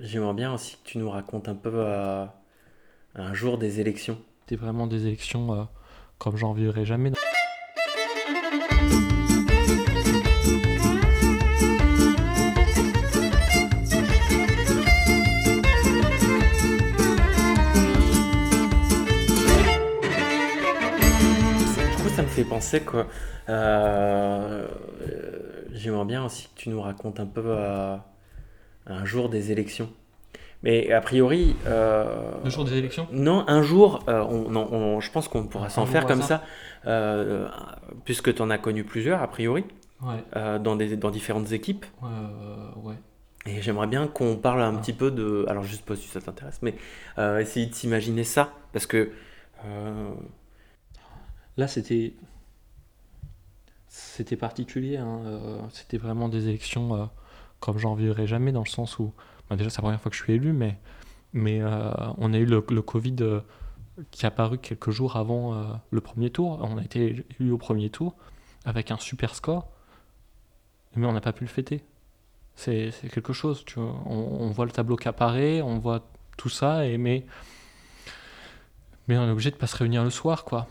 J'aimerais bien aussi que tu nous racontes un peu euh, un jour des élections. C'était vraiment des élections euh, comme j'en vivrai jamais. Du coup, ça me fait penser que euh, euh, j'aimerais bien aussi que tu nous racontes un peu euh, un jour des élections. Mais a priori, euh, Le jour des élections? non, un jour, euh, on, je pense qu'on pourra s'en faire comme ça, euh, puisque tu en as connu plusieurs, a priori, Ouais, euh, dans, des, dans différentes équipes. ouais. Et j'aimerais bien qu'on parle un Ah. petit peu de. Alors, je sais pas si ça t'intéresse, mais essayer de s'imaginer ça. Parce que. Là, c'était. C'était particulier. hein, C'était vraiment des élections comme j'en vivrai jamais, dans le sens où. bah, déjà, c'est la première fois que je suis élu, mais, euh, on a eu le, Covid euh, qui est apparu quelques jours avant euh, le premier tour. On a été élu au premier tour avec un super score, mais on n'a pas pu le fêter. C'est quelque chose, tu vois. On, voit le tableau qui apparaît, on voit tout ça, mais, on est obligé de pas se réunir le soir, quoi.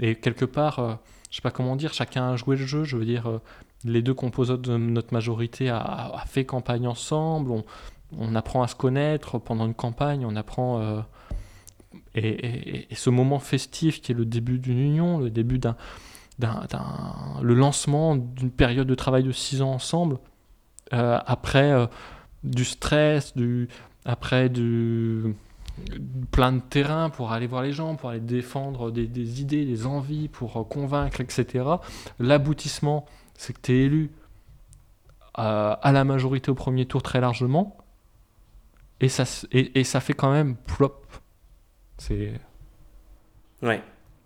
Et quelque part, je sais pas comment dire, chacun a joué le jeu. Je veux dire, euh, les deux composants de notre majorité a, fait campagne ensemble. On, apprend à se connaître pendant une campagne. On apprend. euh, et, ce moment festif qui est le début d'une union, le début d'un. le lancement d'une période de travail de six ans ensemble, euh, après du stress, du, après du, plein de terrain pour aller voir les gens, pour aller défendre des, des idées, des envies, pour euh, convaincre, etc. L'aboutissement, c'est que tu es élu euh, à la majorité au premier tour très largement, et ça, et, et ça fait quand même plop. C'est Ouais.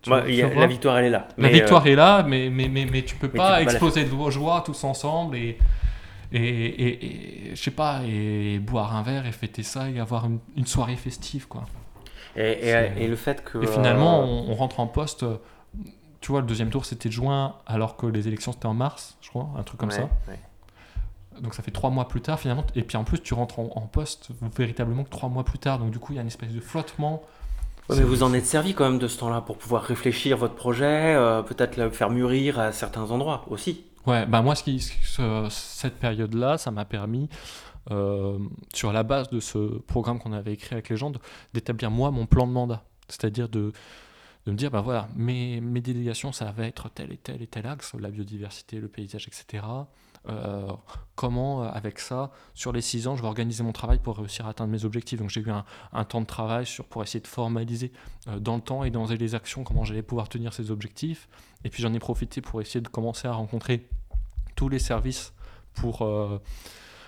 y a- la victoire, elle est là. la Mais, victoire euh, est là, mais, mais, mais, mais tu peux pas exploser de joie tous ensemble et, et, et, et- je sais pas, et boire un verre et fêter ça et avoir une, une soirée festive, quoi. et, le fait que. Et finalement, euh, on, on rentre en poste. Tu vois, le deuxième tour c'était juin, alors que les élections c'était en mars, je crois, un truc comme ouais, ça. ouais. Donc ça fait trois mois plus tard finalement. Et puis en plus, tu rentres en, en poste véritablement que trois mois plus tard. Donc du coup, il y a une espèce de flottement. Ouais, mais vous en êtes servi quand même de ce temps-là pour pouvoir réfléchir votre projet, euh, peut-être le faire mûrir à certains endroits aussi. Ouais, bah moi, ce qui, ce- cette période-là, ça m'a permis, euh, sur la base de ce programme qu'on avait écrit avec les gens, d'établir moi mon plan de mandat. C'est-à-dire de, de me dire, bah voilà, mes, mes délégations, ça va être tel et tel et tel axe, la biodiversité, le paysage, etc. Euh, comment, euh, avec ça, sur les six ans, je vais organiser mon travail pour réussir à atteindre mes objectifs. Donc j'ai eu un, temps de travail sur, pour essayer de formaliser euh, dans le temps et dans les actions comment j'allais pouvoir tenir ces objectifs. Et puis j'en ai profité pour essayer de commencer à rencontrer tous les services pour,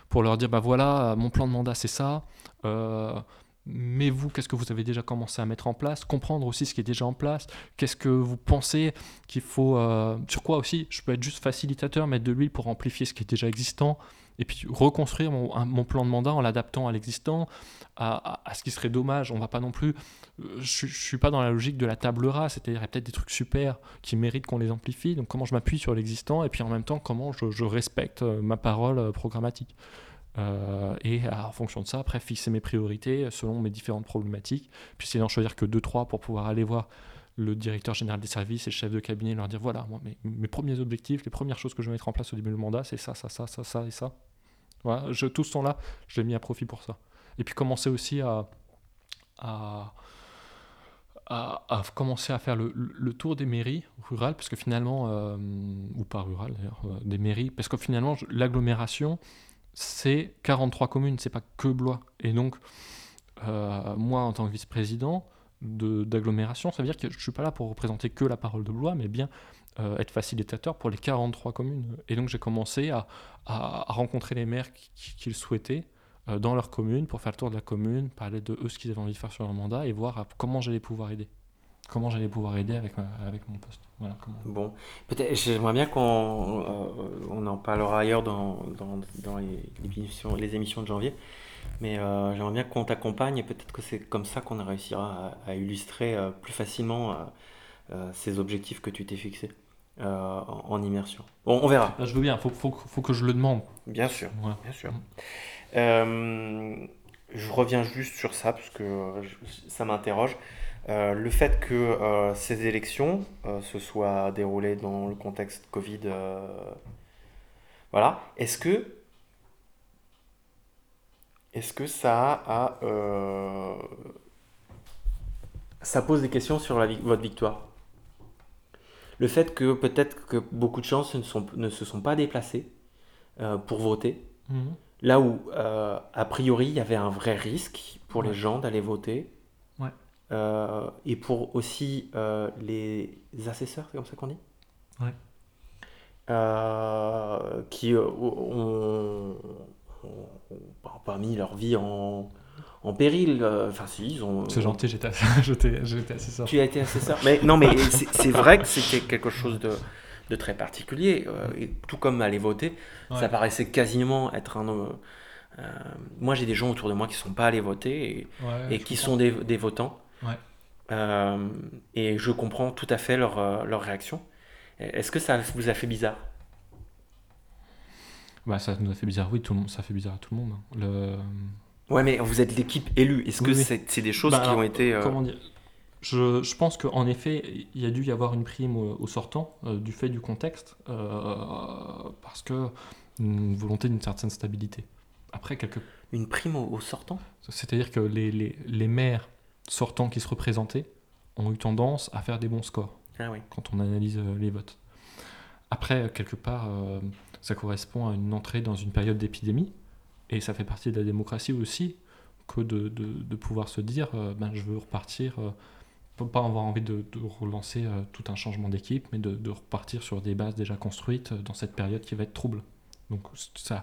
pour leur dire, bah voilà, mon plan de mandat c'est ça. Mais vous, qu'est-ce que vous avez déjà commencé à mettre en place? Comprendre aussi ce qui est déjà en place. Qu'est-ce que vous pensez qu'il faut... euh, sur quoi aussi Je peux être juste facilitateur, mettre de l'huile pour amplifier ce qui est déjà existant. Et puis reconstruire mon, plan de mandat en l'adaptant à l'existant, à, ce qui serait dommage. On va pas non plus... euh, Je, je suis pas dans la logique de la table rase, c'est-à-dire il y a peut-être des trucs super qui méritent qu'on les amplifie. Donc comment je m'appuie sur l'existant et puis en même temps comment je, je respecte euh, ma parole programmatique? Euh, et en fonction de ça, après fixer mes priorités selon mes différentes problématiques. Puis essayer d'en choisir que 2-3 pour pouvoir aller voir le directeur général des services et le chef de cabinet et leur dire voilà, moi, mes, mes premiers objectifs, les premières choses que je vais mettre en place au début du mandat, c'est ça, ça, ça, ça, ça et ça. Voilà, je, tout ce temps-là, je l'ai mis à profit pour ça. Et puis commencer aussi à, à, à, commencer à faire le, le- tour des mairies rurales, parce que finalement, euh, ou pas rurales d'ailleurs, euh, des mairies, parce que finalement, l'agglomération, c'est 43 communes, c'est pas que Blois. Et donc, euh, moi, en tant que vice-président de- d'agglomération, ça veut dire que je suis pas là pour représenter que la parole de Blois, mais bien euh, être facilitateur pour les 43 communes. Et donc, j'ai commencé à, à- rencontrer les maires qui, souhaitaient euh, dans leur commune pour faire le tour de la commune, parler de eux ce qu'ils avaient envie de faire sur leur mandat et voir à- comment j'allais pouvoir aider. Comment j'allais pouvoir aider avec, ma- avec mon poste. Voilà, comment- Bon, peut-être, j'aimerais bien qu'on euh, on en parlera ailleurs dans, dans, dans les, émissions, les émissions de janvier, mais euh, j'aimerais bien qu'on t'accompagne et peut-être que c'est comme ça qu'on réussira à, à illustrer euh, plus facilement ces objectifs que tu t'es fixés en, en immersion. Bon, on verra, Là, je veux bien, faut, faut, faut que je le demande. bien sûr, bien sûr. Je reviens juste sur ça parce que ça m'interroge. Euh, le fait que euh, ces élections euh, se soient déroulées dans le contexte Covid, voilà, est-ce que, est-ce que ça a, ça pose des questions sur la, votre victoire? Le fait que peut-être que beaucoup de gens ne, sont, ne se sont pas déplacés pour voter, Mhm. là où a priori il y avait un vrai risque pour les gens d'aller voter. Euh, et pour aussi euh, les assesseurs, c'est comme ça qu'on dit? Ouais. Euh, qui euh, ont, ont- ont pas mis leur vie en, en péril. Enfin, si, ils ont. C'est gentil, j'étais sorti. Tu as été assesseur. Mais non, mais c'est vrai que c'était quelque chose de, de très particulier. et tout comme aller voter, ça paraissait quasiment être un. euh, moi, j'ai des gens autour de moi qui sont pas allés voter et, Ouais, et je qui comprends. sont des, des votants. Ouais. Euh, et je comprends tout à fait leur, euh, leur réaction. Est-ce que ça vous a fait bizarre? Bah, ça nous a fait bizarre, oui, tout le monde, ça fait bizarre à tout le monde. hein. Le... Ouais, mais vous êtes l'équipe élue. Est-ce que Oui, c'est des choses Bah, qui alors, ont été. euh, Comment dire? Je, je pense qu'en effet, il y a dû y avoir une prime au, au sortant euh, du fait du contexte, euh, parce que une volonté d'une certaine stabilité. Après, quelque... une prime au, au sortant? c'est-à-dire que les, les, les maires sortants qui se représentaient ont eu tendance à faire des bons scores Ah oui. quand on analyse euh, les votes. Après, quelque part, euh, ça correspond à une entrée dans une période d'épidémie, et ça fait partie de la démocratie aussi, que de, de, de pouvoir se dire, euh, ben, je veux repartir, euh, pas avoir envie de, de relancer euh, tout un changement d'équipe, mais de, repartir sur des bases déjà construites euh, dans cette période qui va être trouble. Donc, c'est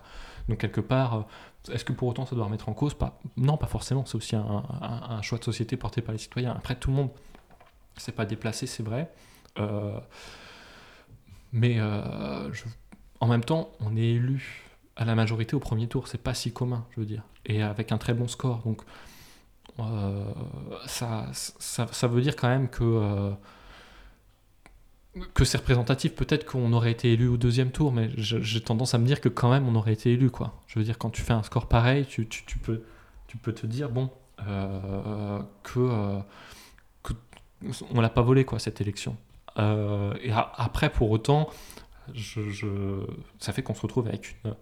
quelque part, euh, est-ce que pour autant ça doit remettre en cause? Non, pas forcément, c'est aussi un, choix de société porté par les citoyens. Après, tout le monde s'est pas déplacé, c'est vrai. Euh, mais euh, en même temps, on est élu à la majorité au premier tour, c'est pas si commun, je veux dire, et avec un très bon score. Donc ça, ça, veut dire quand même que, que c'est représentatif. Peut-être qu'on aurait été élu au deuxième tour, mais j'ai tendance à me dire que quand même on aurait été élu. Quoi. Je veux dire, quand tu fais un score pareil, tu, tu, tu peux, tu peux te dire, bon, euh, que, euh, on l'a pas volé, quoi, cette élection. Euh, et après, pour autant, je, ça fait qu'on se retrouve avec une,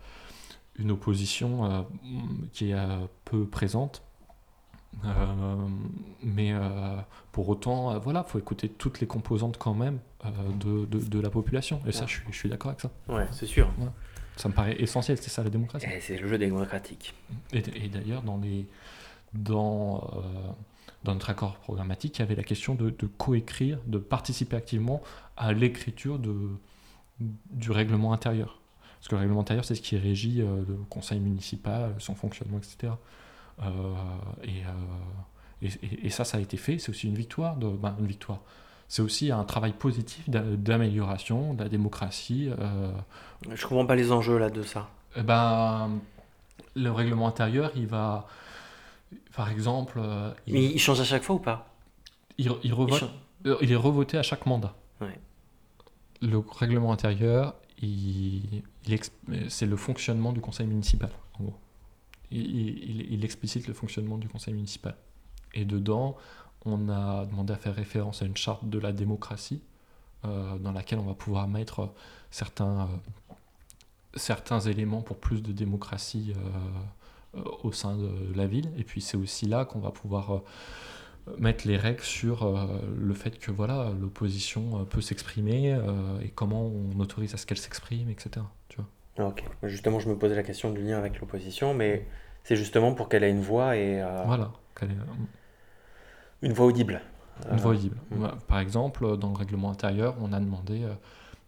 une opposition euh, qui est peu présente. Euh, mais euh, pour autant, euh, voilà, faut écouter toutes les composantes quand même de, de, de la population. Et ça, je suis, je suis d'accord avec ça. Ouais, c'est sûr. Ça me paraît essentiel, c'est ça la démocratie. Eh, C'est le jeu démocratique. Et, et d'ailleurs, dans, les, dans, euh, dans notre accord programmatique, il y avait la question de, de coécrire, de participer activement à l'écriture de, du règlement intérieur. Parce que le règlement intérieur, c'est ce qui régit euh, le conseil municipal, son fonctionnement, etc. Euh, et, euh, et, ça, ça a été fait. C'est aussi une victoire. De, ben, une victoire. C'est aussi un travail positif d'a- d'amélioration de la démocratie. euh, Je comprends pas les enjeux là de ça. eh ben, le règlement intérieur, il va, par exemple, il, Mais il change à chaque fois ou pas? Il, revote- il est revoté à chaque mandat. Ouais. Le règlement intérieur, c'est le fonctionnement du conseil municipal, en gros. Il, explicite le fonctionnement du conseil municipal. Et dedans, on a demandé à faire référence à une charte de la démocratie, euh, dans laquelle on va pouvoir mettre certains, euh, certains éléments pour plus de démocratie euh, euh, au sein de la ville. Et puis c'est aussi là qu'on va pouvoir euh, mettre les règles sur euh, le fait que voilà l'opposition euh, peut s'exprimer euh, et comment on autorise à ce qu'elle s'exprime, etc. Tu vois. Ah, Ok. Justement, je me posais la question du lien avec l'opposition, mais c'est justement pour qu'elle ait une voix et euh, Voilà, qu'elle est- une voix audible. une Euh, voix audible. mm. Ouais, Par exemple, dans le règlement intérieur, on a demandé, euh,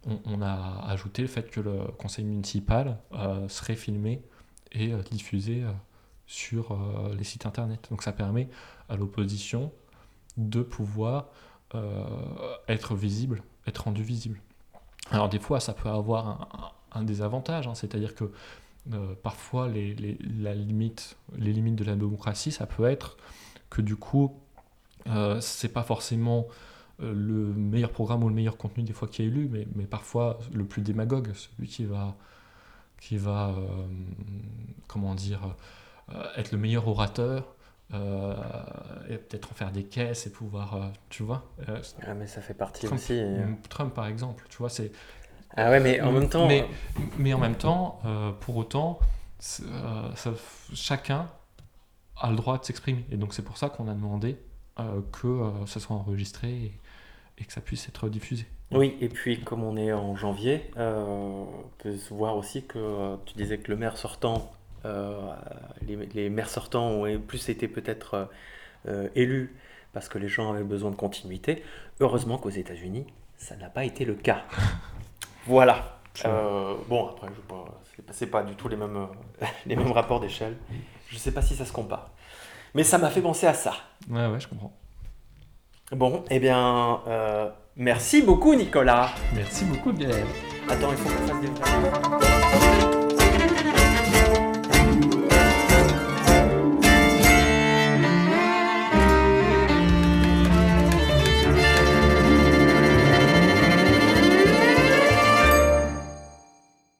on, on a ajouté le fait que le conseil municipal euh, serait filmé et euh, diffusé euh, sur euh, les sites internet. Donc ça permet à l'opposition de pouvoir euh, être visible, être rendu visible. Alors des fois, ça peut avoir un, un- désavantage, hein, c'est-à-dire que euh, parfois les, les- la limite, les limites de la démocratie, ça peut être que du coup, euh, c'est pas forcément euh, le meilleur programme ou le meilleur contenu des fois qui est élu, mais, mais parfois le plus démagogue, celui qui va, qui va, euh, comment dire, euh, être le meilleur orateur. euh, et peut-être en faire des caisses et pouvoir, tu vois. Ah, mais ça fait partie Trump, aussi. Trump, par exemple, tu vois, c'est Ah ouais, mais en même temps. mais, mais en même temps, euh, pour autant, euh, ça- chacun a le droit de s'exprimer. Et donc c'est pour ça qu'on a demandé euh, que ça soit enregistré et, et que ça puisse être diffusé. Oui, et puis comme on est en janvier, on peut se voir aussi que tu disais que le maire sortant, les, les maires sortants ont plus été peut-être élus parce que les gens avaient besoin de continuité. Heureusement qu'aux États-Unis, ça n'a pas été le cas. Voilà. Euh, bon, après, je sais pas, c'est pas, pas du tout les mêmes, euh, les mêmes rapports d'échelle. Je sais pas si ça se compare. Mais ça m'a fait penser à ça. Ouais, ouais, je comprends. Bon, eh bien, euh, merci beaucoup Nicolas. Merci beaucoup, Gaël. Attends, il faut qu'on fasse des...